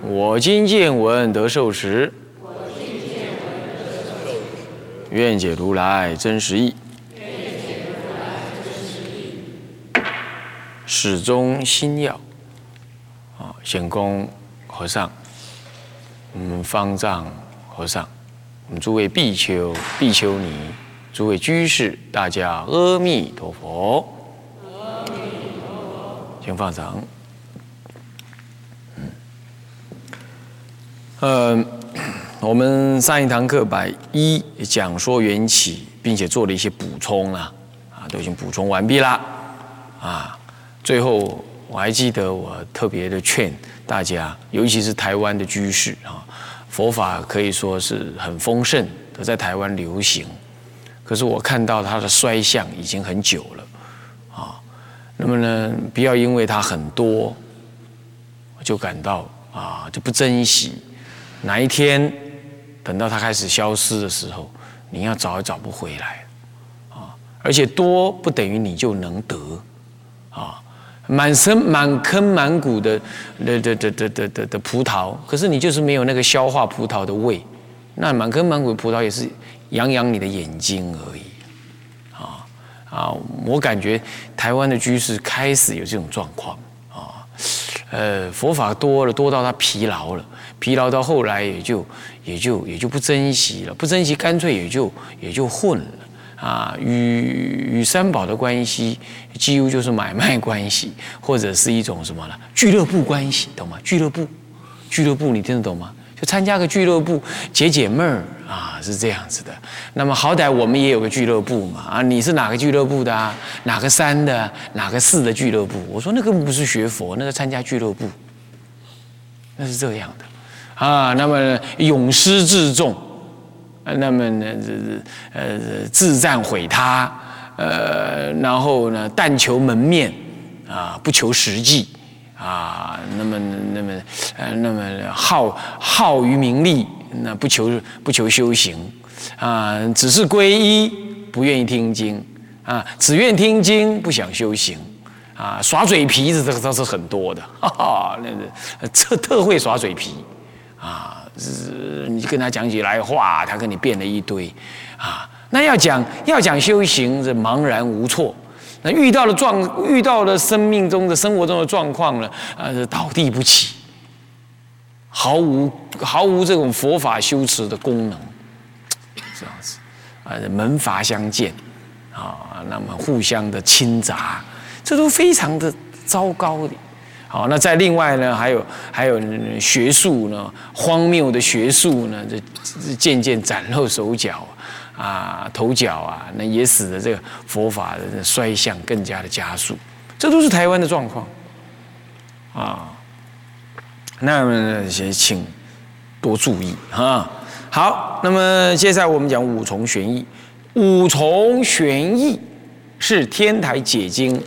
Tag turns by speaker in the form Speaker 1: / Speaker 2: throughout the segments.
Speaker 1: 我今见闻得受持，愿解如来真实义。始终心要啊，显公和尚，我们方丈和尚，我们诸位比丘、比丘尼，诸位居士，大家阿弥陀佛。阿弥陀佛，请放掌。嗯，我们上一堂课把一讲说缘起，并且做了一些补充了，啊，都已经补充完毕了，啊，最后我还记得我特别的劝大家，尤其是台湾的居士啊，佛法可以说是很丰盛，都在台湾流行，可是我看到它的衰相已经很久了，啊，那么呢，不要因为它很多，就感到啊就不珍惜。哪一天等到它开始消失的时候，你要找也找不回来啊！而且多不等于你就能得啊！满身满坑满谷的的的的的的的,的葡萄，可是你就是没有那个消化葡萄的胃，那满坑满谷的葡萄也是养养你的眼睛而已。啊，我感觉台湾的居士开始有这种状况啊，呃，佛法多了，多到他疲劳了，疲劳到后来也就也就也就不珍惜了，不珍惜干脆也就也就混了啊！与与三宝的关系几乎就是买卖关系，或者是一种什么呢？俱乐部关系，懂吗？俱乐部，俱乐部，你听得懂吗？就参加个俱乐部解解闷儿啊，是这样子的。那么好歹我们也有个俱乐部嘛啊！你是哪个俱乐部的啊？哪个山的？哪个四的俱乐部？我说那个不是学佛，那个参加俱乐部，那是这样的。啊，那么勇失自重，那么呢，呃自战毁他，呃，然后呢，但求门面，啊，不求实际，啊，那么那么呃，那么好好于名利，那不求不求修行，啊，只是皈依，不愿意听经，啊，只愿听经，不想修行，啊，耍嘴皮子这个倒是很多的，哈哈，那个特特会耍嘴皮。啊，你跟他讲起来话，他跟你变了一堆，啊，那要讲要讲修行，是茫然无措。那遇到了状，遇到了生命中的生活中的状况呢，啊，是倒地不起，毫无毫无这种佛法修持的功能，这样子，啊，门阀相见，啊，那么互相的侵杂，这都非常的糟糕的。好，那在另外呢，还有还有学术呢，荒谬的学术呢，这渐渐崭露手脚啊，头角啊，那也使得这个佛法的衰相更加的加速。这都是台湾的状况啊。那么请多注意啊。好，那么接下来我们讲五重玄义。五重玄义是天台解经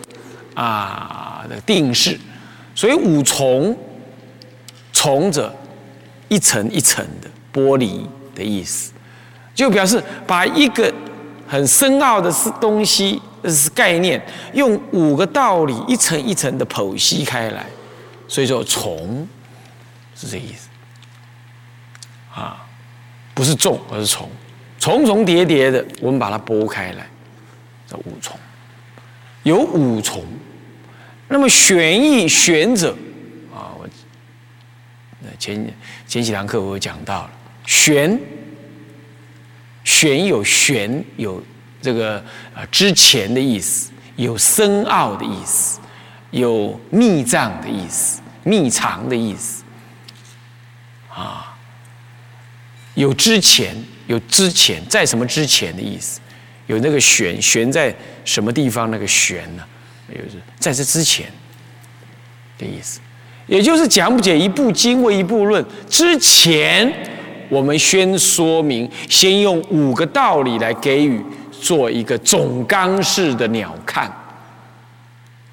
Speaker 1: 啊的定式。所以五重，重者一层一层的剥离的意思，就表示把一个很深奥的是东西是概念，用五个道理一层一层的剖析开来，所以说重是这意思啊，不是重而是重，重重叠叠的，我们把它剥开来，叫五重，有五重。那么玄义玄者啊，我那前前几堂课我讲到了玄，玄有玄有这个啊之前的意思，有深奥的意思，有密藏的意思，密藏的意思啊，有之前有之前在什么之前的意思，有那个玄玄在什么地方那个玄呢？也就是在这之前的意思，也就是讲解一部经或一部论之前，我们先说明，先用五个道理来给予做一个总纲式的鸟瞰、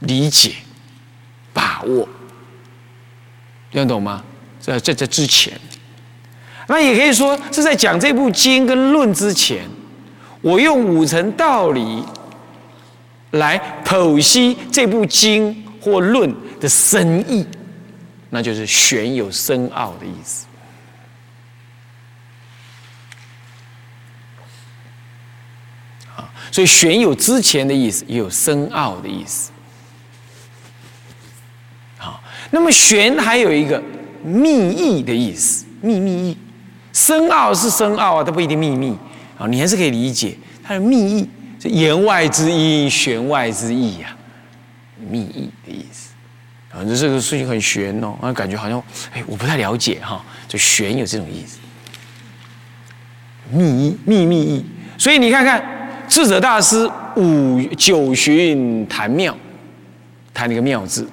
Speaker 1: 理解、把握，听懂吗？在在这之前，那也可以说是在讲这部经跟论之前，我用五层道理。来剖析这部经或论的深意，那就是玄有深奥的意思。啊，所以玄有之前的意思，也有深奥的意思。好，那么玄还有一个秘意的意思，秘密意，深奥是深奥啊，它不一定秘密啊，你还是可以理解它的秘意，是言外之意，弦外之意呀，秘意的意思。反正这个事情很玄哦，啊，感觉好像哎，我不太了解哈，就玄有这种意思，秘意、秘密意。所以你看看智者大师五九旬谈妙，谈那个妙字，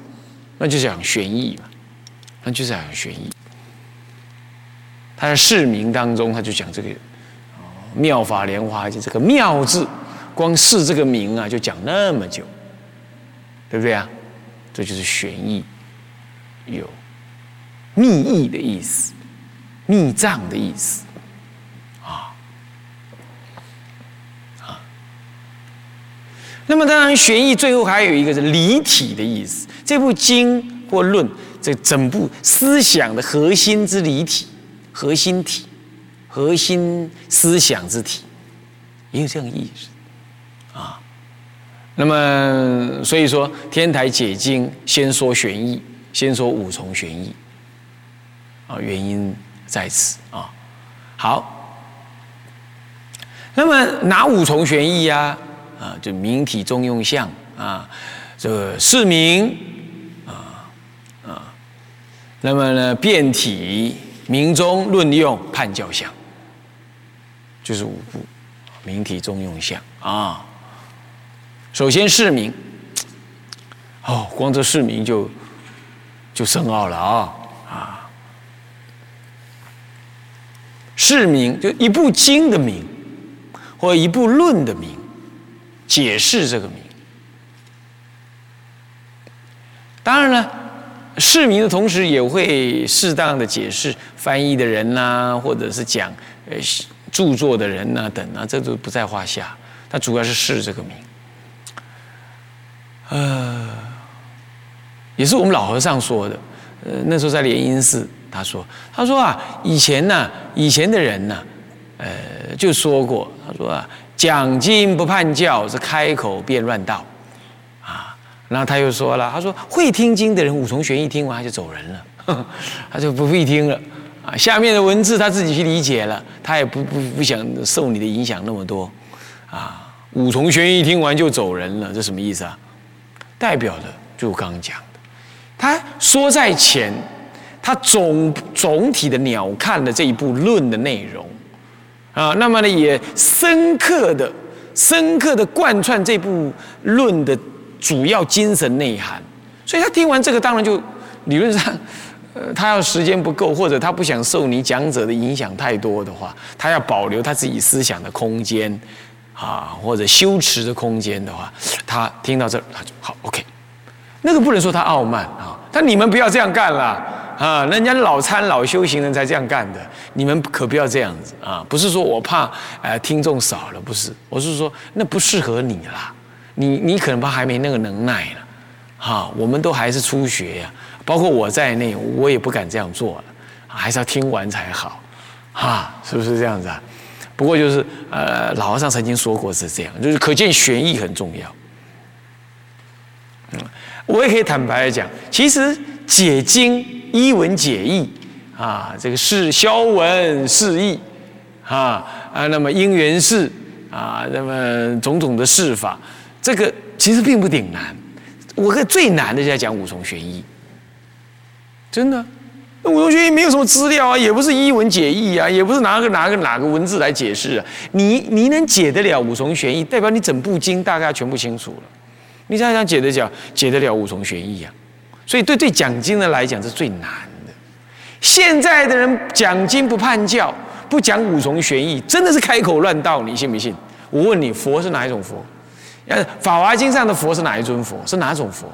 Speaker 1: 那就讲玄意嘛，那就是讲玄意。他在释名当中，他就讲这个妙法莲华就这个妙字，光是这个名啊，就讲那么久，对不对啊？这就是玄义，有秘意的意思，密藏的意思，啊啊。那么当然，玄义最后还有一个是离体的意思。这部经或论，这整部思想的核心之离体、核心体、核心思想之体，也有这样意思。那么，所以说天台解经先说玄义，先说五重玄义，啊，原因在此啊。好，那么哪五重玄义呀？啊，就明体中用相啊，这个释名啊啊，那么呢变体明中论用判教相，就是五部明体中用相啊。首先，市民，哦，光这市民就就深奥了啊啊！市民就一部经的名，或一部论的名，解释这个名。当然了，市民的同时也会适当的解释翻译的人呐，或者是讲呃著作的人呐等啊，这都不在话下。它主要是释这个名。呃，也是我们老和尚说的。呃，那时候在莲因寺，他说：“他说啊，以前呢，以前的人呢，呃，就说过，他说啊，讲经不判教，是开口便乱道，啊。然后他又说了，他说会听经的人，五重玄义听完他就走人了，他就不会听了，啊，下面的文字他自己去理解了，他也不不不想受你的影响那么多，啊，五重玄义听完就走人了，这什么意思啊？”代表的就刚刚讲的，他说在前，他总总体的鸟瞰了这一部论的内容，啊，那么呢也深刻的、深刻的贯穿这部论的主要精神内涵，所以他听完这个，当然就理论上，呃，他要时间不够，或者他不想受你讲者的影响太多的话，他要保留他自己思想的空间。啊，或者修持的空间的话，他听到这，他就好 OK。那个不能说他傲慢啊，但你们不要这样干了啊！人家老参老修行人才这样干的，你们可不要这样子啊！不是说我怕呃听众少了，不是，我是说那不适合你啦，你你可能怕还没那个能耐了，哈，我们都还是初学呀，包括我在内，我也不敢这样做了，还是要听完才好，哈，是不是这样子啊？不过就是，呃，老和尚曾经说过是这样，就是可见玄义很重要。嗯，我也可以坦白的讲，其实解经一文解义啊，这个是消文释义啊啊，那么因缘释啊，那么种种的释法，这个其实并不顶难。我个最难的就在讲五重玄义，真的。五重玄义没有什么资料啊，也不是一文解义啊，也不是拿个拿个哪个文字来解释啊。你你能解得了五重玄义，代表你整部经大概全部清楚了。你想想解得了解得了五重玄义啊？所以对对讲经的来讲是最难的。现在的人讲经不判教，不讲五重玄义，真的是开口乱道，你信不信？我问你，佛是哪一种佛？呃，《法华经》上的佛是哪一尊佛？是哪种佛？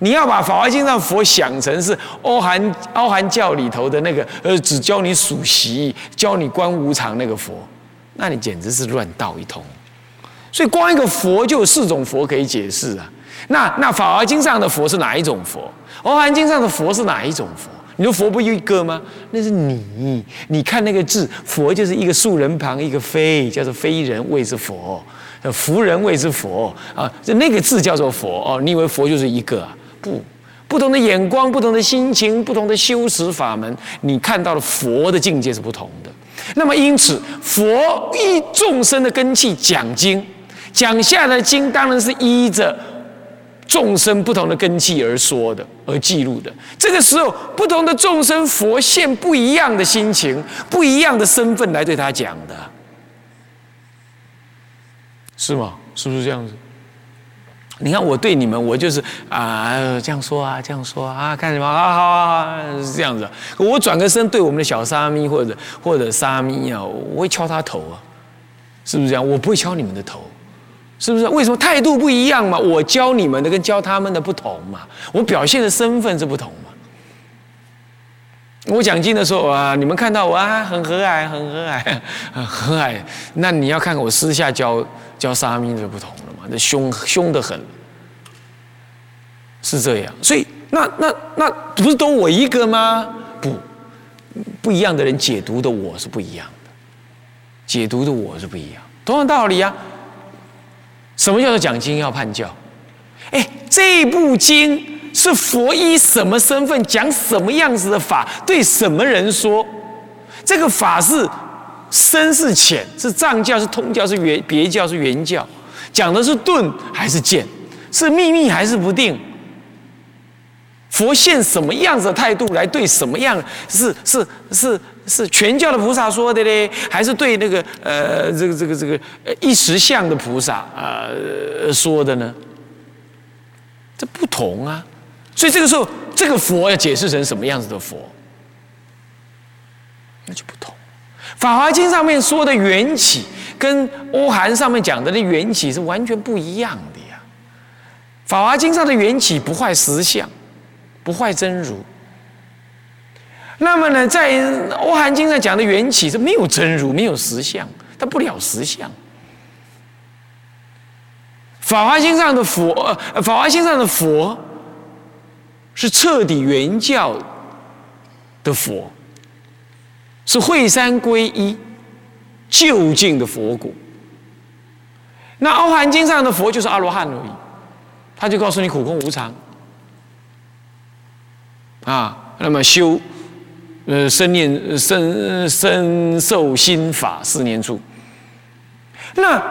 Speaker 1: 你要把《法华经》上佛想成是欧韩欧韩教里头的那个，呃，只教你数息、教你观无常那个佛，那你简直是乱道一通。所以光一个佛就有四种佛可以解释啊。那那《法华经》上的佛是哪一种佛？《欧韩经》上的佛是哪一种佛？你说佛不就一个吗？那是你，你看那个字，佛就是一个竖人旁，一个非，叫做非人谓之佛，福人谓之佛啊，就那个字叫做佛哦。你以为佛就是一个啊？不，不同的眼光，不同的心情，不同的修持法门，你看到的佛的境界是不同的。那么因此，佛依众生的根器讲经，讲下来的经当然是依着。众生不同的根器而说的，而记录的。这个时候，不同的众生佛现不一样的心情，不一样的身份来对他讲的，是吗？是不是这样子？你看我对你们，我就是啊这样说啊，这样说啊，干什么啊？好啊，是这样子。我转个身对我们的小沙弥或者或者沙弥啊，我会敲他头啊，是不是这样？我不会敲你们的头。是不是？为什么态度不一样嘛？我教你们的跟教他们的不同嘛？我表现的身份是不同嘛？我讲经的时候啊，你们看到我啊，很和蔼，很和蔼，很和蔼。那你要看看我私下教教沙弥就不同？那凶凶的很，是这样。所以那那那不是都我一个吗？不，不一样的人解读的我是不一样的，解读的我是不一样，同样道理啊。什么叫做讲经要判教？哎，这部经是佛依什么身份讲什么样子的法，对什么人说？这个法是深是浅？是藏教是通教是原别教是原教？讲的是钝还是剑？是秘密还是不定？佛现什么样子的态度来对什么样？是是是。是全教的菩萨说的嘞，还是对那个呃这个这个这个呃一时相的菩萨啊说的呢？这不同啊，所以这个时候这个佛要解释成什么样子的佛，那就不同。法华经上面说的缘起，跟欧韩上面讲的那缘起是完全不一样的呀。法华经上的缘起不坏实相，不坏真如。那么呢，在《欧韩经》上讲的缘起是没有真如，没有实相，它不了实相。《法华经》上的佛，《法华经》上的佛是彻底原教的佛，是惠山归一就近的佛果。那《欧含经》上的佛就是阿罗汉而已，他就告诉你苦空无常啊，那么修。呃，生念生生受心法四念处。那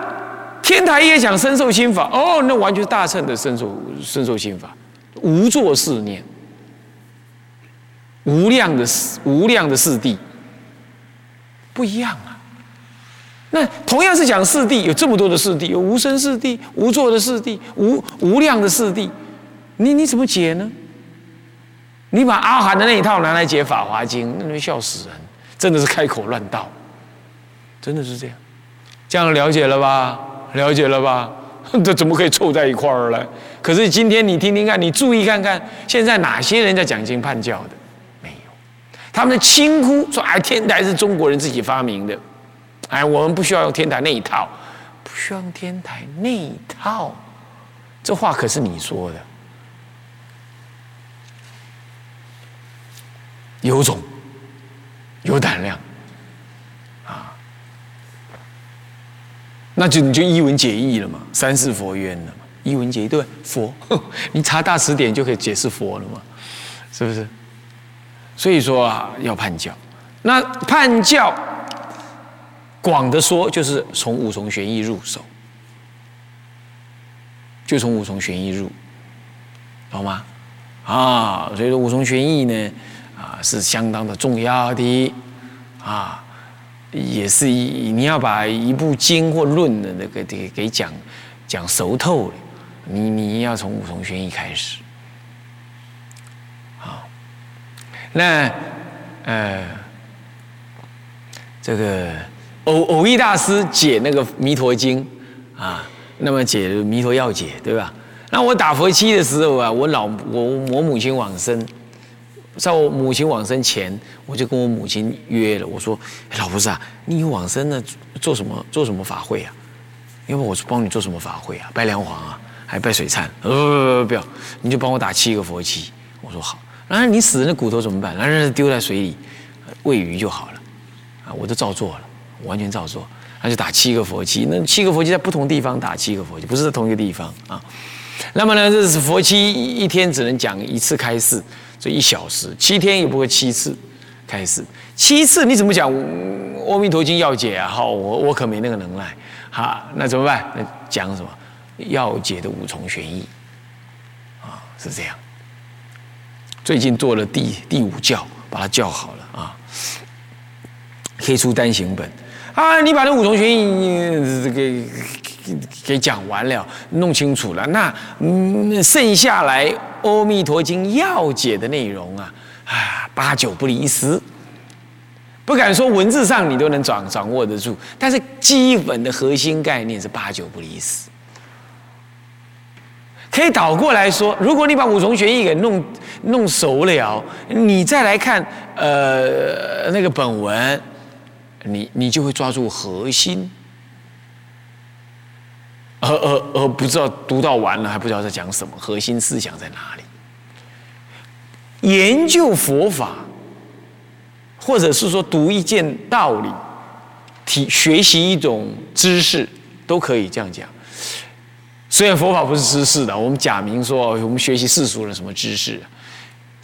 Speaker 1: 天台也讲生受心法，哦，那完全是大乘的生受生受心法，无作四念，无量的无量的四谛，不一样。那同样是讲四谛，有这么多的四谛，有无生四谛、无作的四谛、无无量的四谛，你你怎么解呢？你把阿含的那一套拿来解《法华经》，那会笑死人，真的是开口乱道，真的是这样，这样了解了吧？了解了吧？这怎么可以凑在一块儿呢？可是今天你听听看，你注意看看，现在哪些人在讲经判教的？没有，他们的轻呼说：“哎，天台是中国人自己发明的，哎，我们不需要用天台那一套，不需要用天台那一套。”这话可是你说的。有种，有胆量，啊，那就你就一文解义了嘛，三世佛冤了嘛，一文解义对佛，你查大词典就可以解释佛了嘛，是不是？所以说啊，要判教，那判教广的说就是从五重玄义入手，就从五重玄义入，懂吗？啊，所以说五重玄义呢。啊，是相当的重要的，啊，也是一你要把一部经或论的那个给给讲讲熟透了，你你要从五重玄义开始，好，那呃，这个偶偶益大师解那个弥陀经啊，那么解弥陀要解对吧？那我打佛七的时候啊，我老我我母亲往生。在我母亲往生前，我就跟我母亲约了，我说：“老菩萨，你往生呢，做什么做什么法会啊？因为我是帮你做什么法会啊？拜梁皇啊？还拜水忏，不不不不不要，你就帮我打七个佛七。我说好。然后你死人的骨头怎么办？然后丢在水里喂鱼就好了。啊，我都照做了，完全照做。他就打七个佛七，那七个佛七在不同地方打七个佛七，不是在同一个地方啊。那么呢，这是佛七一天只能讲一次开示，这一小时，七天也不会七次开示，七次你怎么讲《阿弥陀经》要解啊？好，我我可没那个能耐，哈，那怎么办？那讲什么？要解的五重玄义啊，是这样。最近做了第第五教，把它教好了啊，可以出单行本。啊，你把那五重玄义给给讲完了，弄清楚了，那嗯，剩下来《阿弥陀经》要解的内容啊，啊，八九不离十，不敢说文字上你都能掌掌握得住，但是基本的核心概念是八九不离十。可以倒过来说，如果你把五重玄义给弄弄熟了，你再来看呃那个本文。你你就会抓住核心，而而而不知道读到完了还不知道在讲什么，核心思想在哪里？研究佛法，或者是说读一件道理，体学习一种知识，都可以这样讲。虽然佛法不是知识的，我们假名说我们学习世俗的什么知识，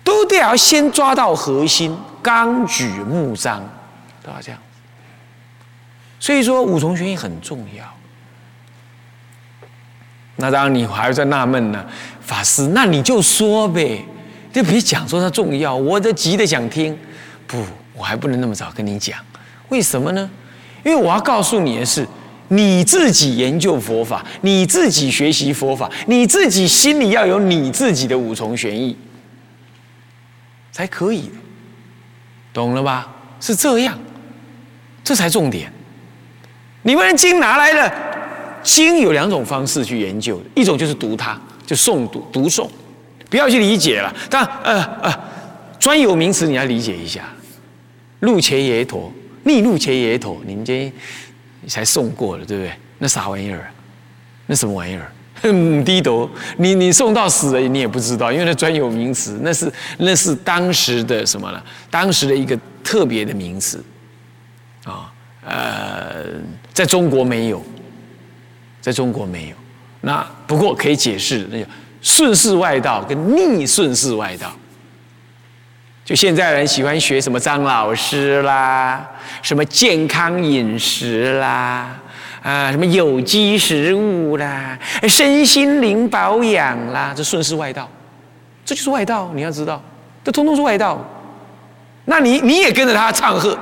Speaker 1: 都得要先抓到核心，纲举目张，都要这样。所以说五重玄义很重要。那当然你还在纳闷呢，法师，那你就说呗，就别讲说它重要，我都急的想听。不，我还不能那么早跟你讲，为什么呢？因为我要告诉你的是，你自己研究佛法，你自己学习佛法，你自己心里要有你自己的五重玄义，才可以，懂了吧？是这样，这才重点。你们经拿来了，经有两种方式去研究，一种就是读它，就诵读读诵，不要去理解了。但呃呃，专有名词你要理解一下，路切耶陀，逆路切耶陀，你们今才诵过了，对不对？那啥玩意儿？那什么玩意儿？母低头，你你送到死了，你也不知道，因为那专有名词，那是那是当时的什么呢？当时的一个特别的名词，呃，在中国没有，在中国没有。那不过可以解释，那叫顺势外道跟逆顺势外道。就现在人喜欢学什么张老师啦，什么健康饮食啦，啊，什么有机食物啦，身心灵保养啦，这顺势外道，这就是外道。你要知道，这通通是外道。那你你也跟着他唱和。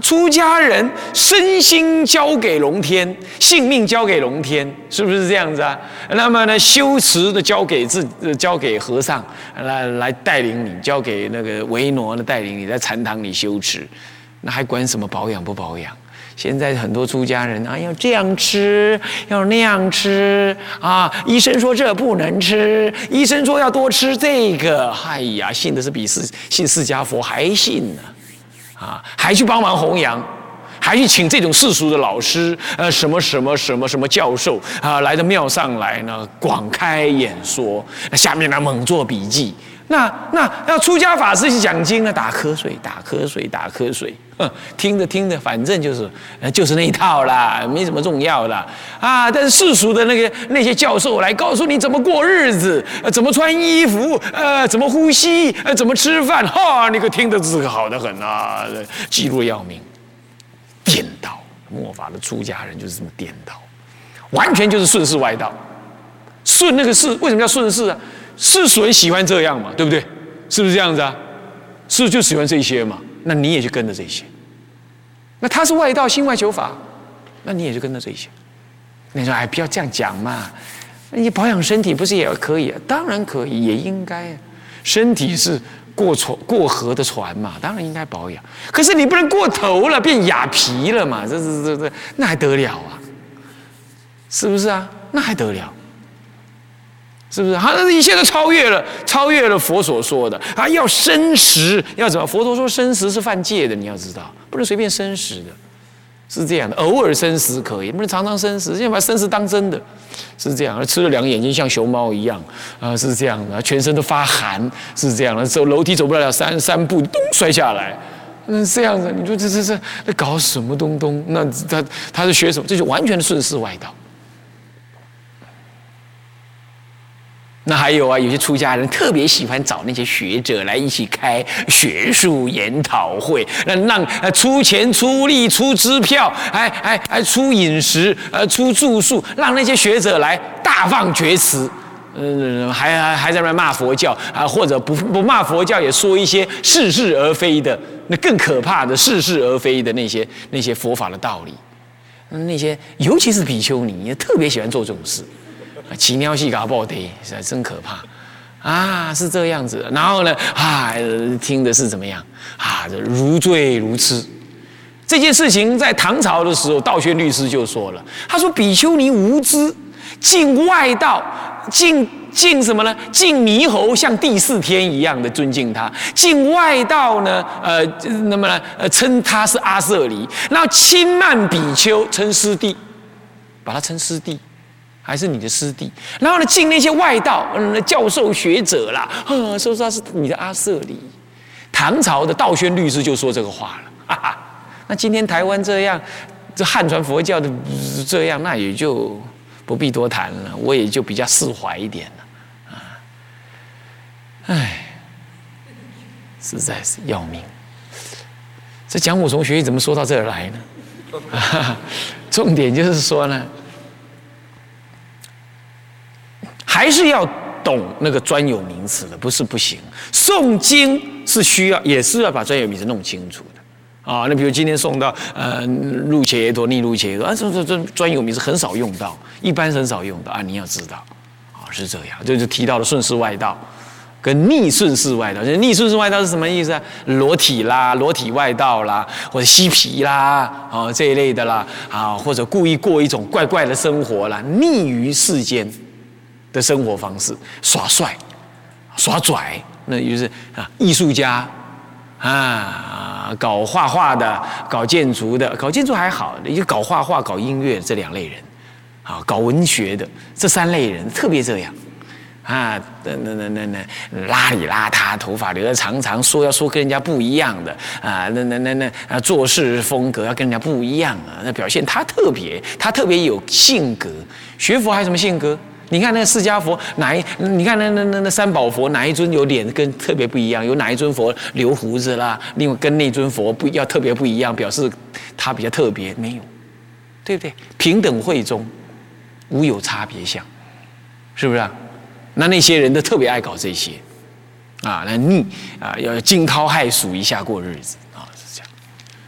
Speaker 1: 出家人身心交给龙天，性命交给龙天，是不是这样子啊？那么呢，修持的交给自，交给和尚来来带领你，交给那个维诺的带领你在禅堂里修持，那还管什么保养不保养？现在很多出家人啊，要这样吃，要那样吃啊！医生说这不能吃，医生说要多吃这个，哎呀，信的是比释信释迦佛还信呢。啊还去帮忙弘扬，还去请这种世俗的老师，呃，什么什么什么什么教授啊，来到庙上来呢，广开演说，下面呢猛做笔记。那那要出家法师去讲经呢，打瞌睡，打瞌睡，打瞌睡，哼，听着听着，反正就是，就是那一套啦，没什么重要的啊。但是世俗的那个那些教授来告诉你怎么过日子，呃，怎么穿衣服，呃，怎么呼吸，呃，怎么吃饭，哈，你可听得字好的很啊，记录要命，末法的出家人就是这么颠倒，完全就是顺势外道，顺那个势，为什么叫顺势啊？世俗人喜欢这样嘛，对不对？是不是这样子啊？是就喜欢这些嘛？那你也就跟着这些。那他是外道，心外求法，那你也就跟着这些。你说哎，不要这样讲嘛！你保养身体不是也可以？当然可以，也应该。身体是过船过河的船嘛，当然应该保养。可是你不能过头了，变哑皮了嘛？这这这这，那还得了啊？是不是啊？那还得了？是不是？他一切都超越了，超越了佛所说的。啊，要生食，要怎么？佛陀说生食是犯戒的，你要知道，不能随便生食的。是这样的，偶尔生食可以，不能常常生食，现在把生食当真的，是这样。吃了两个眼睛像熊猫一样，啊，是这样的，全身都发寒，是这样的，走楼梯走不了三三步，咚摔下来，嗯，这样子，你说这这这在搞什么东东？那他他是学什么？这就完全的顺势外道。那还有啊，有些出家人特别喜欢找那些学者来一起开学术研讨会，那让出钱出力出支票，还还还出饮食呃出住宿，让那些学者来大放厥词，嗯，还还还在那骂佛教啊，或者不不骂佛教，也说一些似是而非的，那更可怕的似是而非的那些那些佛法的道理，那些尤其是比丘尼特别喜欢做这种事。奇尿细嘎爆的，实在真可怕啊！是这样子，然后呢，啊，听的是怎么样啊？如醉如痴。这件事情在唐朝的时候，道宣律师就说了，他说比丘尼无知，敬外道，敬敬什么呢？敬猕猴像第四天一样的尊敬他，敬外道呢，呃，那么呢，呃，称他是阿舍离，然后轻慢比丘，称师弟，把他称师弟。还是你的师弟，然后呢，敬那些外道，嗯，教授学者啦，啊，说他是你的阿舍离。唐朝的道宣律师就说这个话了，哈哈。那今天台湾这样，这汉传佛教的这样，那也就不必多谈了，我也就比较释怀一点了，啊，唉，实在是要命。这讲武从学怎么说到这儿来呢？重点就是说呢。还是要懂那个专有名词的，不是不行。诵经是需要，也是要把专有名词弄清楚的啊。那比如今天送到呃入切耶陀、逆入切耶陀啊，这这这专有名词很少用到，一般很少用到啊。你要知道啊，是这样。就是提到了顺势外道跟逆顺势外道，就逆顺势外道是什么意思啊？裸体啦，裸体外道啦，或者嬉皮啦啊这一类的啦啊，或者故意过一种怪怪的生活啦，逆于世间。的生活方式，耍帅、耍拽，那就是啊，艺术家啊，搞画画的，搞建筑的，搞建筑还好，就搞画画、搞音乐这两类人，啊，搞文学的这三类人特别这样，啊，那那那那那邋里邋遢，头发留得长长，说要说跟人家不一样的啊，那那那那啊，做事风格要跟人家不一样啊，那表现他特别，他特别有性格，学佛还有什么性格？你看那释迦佛哪一？你看那那那那三宝佛哪一尊有脸跟特别不一样？有哪一尊佛留胡子啦？另外跟那尊佛不要特别不一样，表示他比较特别，没有，对不对？平等会中，无有差别相，是不是啊？那那些人都特别爱搞这些，啊，那逆啊，要惊涛骇俗一下过日子啊，是这样，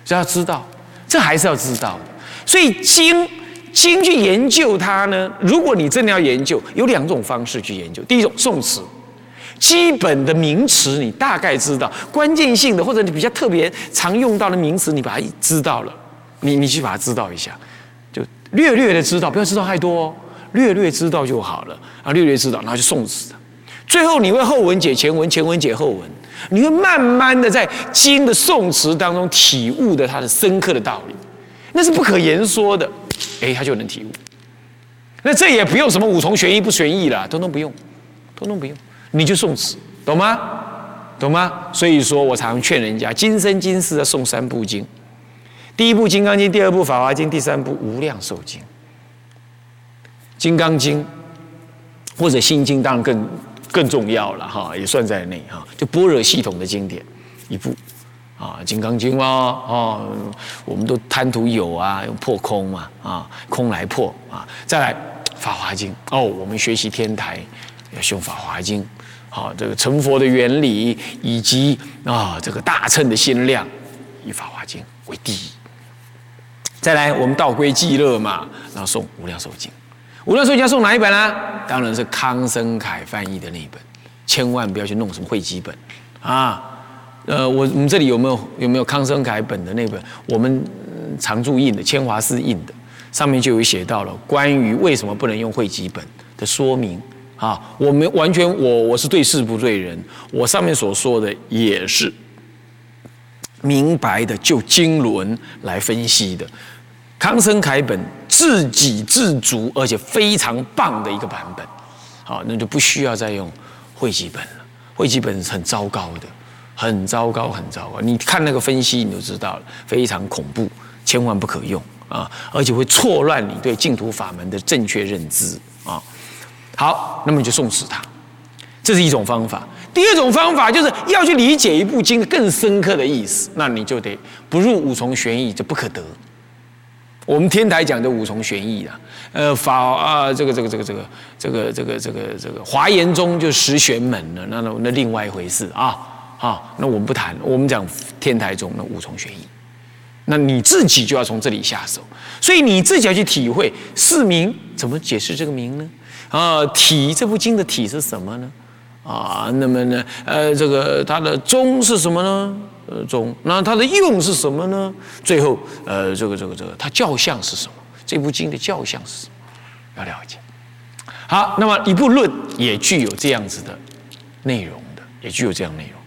Speaker 1: 所以要知道，这还是要知道的。所以经。经去研究它呢？如果你真的要研究，有两种方式去研究。第一种宋词，基本的名词你大概知道，关键性的或者你比较特别常用到的名词，你把它知道了，你你去把它知道一下，就略略的知道，不要知道太多，哦，略略知道就好了。啊，略略知道，然后就宋词最后你会后文解前文，前文解后文，你会慢慢的在经的宋词当中体悟的它的深刻的道理，那是不可言说的。哎，他就能体悟。那这也不用什么五重玄义不玄义了，通通不用，通通不用，你就诵词，懂吗？懂吗？所以说我常劝人家，今生今世要诵三部经：第一部《金刚经》，第二部《法华经》，第三部《无量寿经》。《金刚经》或者《心经》当然更更重要了哈，也算在内哈，就般若系统的经典一部。啊，《金刚经》啊，哦，我们都贪图有啊，用破空嘛，啊，空来破啊，再来《法华经》哦，我们学习天台要修《法华经》，好，这个成佛的原理以及啊，这个大乘的心量，以《法华经》为第一。再来，我们道归寂乐嘛，然后送《无量寿经》，《无量寿经》要送哪一本呢？当然是康生凯翻译的那一本，千万不要去弄什么汇集本啊。呃，我我们这里有没有有没有康生凯本的那本？我们常驻印的千华寺印的，上面就有写到了关于为什么不能用汇集本的说明啊。我们完全我我是对事不对人，我上面所说的也是明白的，就经纶来分析的，康生楷本自给自足，而且非常棒的一个版本。好，那就不需要再用汇集本了。汇集本是很糟糕的，很糟糕，很糟糕。你看那个分析，你就知道了，非常恐怖，千万不可用啊！而且会错乱你对净土法门的正确认知啊。好，那么你就送死它，这是一种方法。第二种方法就是要去理解一部经更深刻的意思，那你就得不入五重玄义，就不可得。我们天台讲的五重玄义啊，呃，法啊，这个这个这个这个这个这个这个这个华严中就十玄门了，那那那另外一回事啊，好，那我们不谈，我们讲天台中的五重玄义，那你自己就要从这里下手，所以你自己要去体会四名怎么解释这个名呢？啊，体这部经的体是什么呢？啊，那么呢，呃，这个它的宗是什么呢？呃，中，那它的用是什么呢？最后，呃，这个这个这个，它教相是什么？这部经的教相是什么？要了解。好，那么一部论也具有这样子的内容的，也具有这样内容。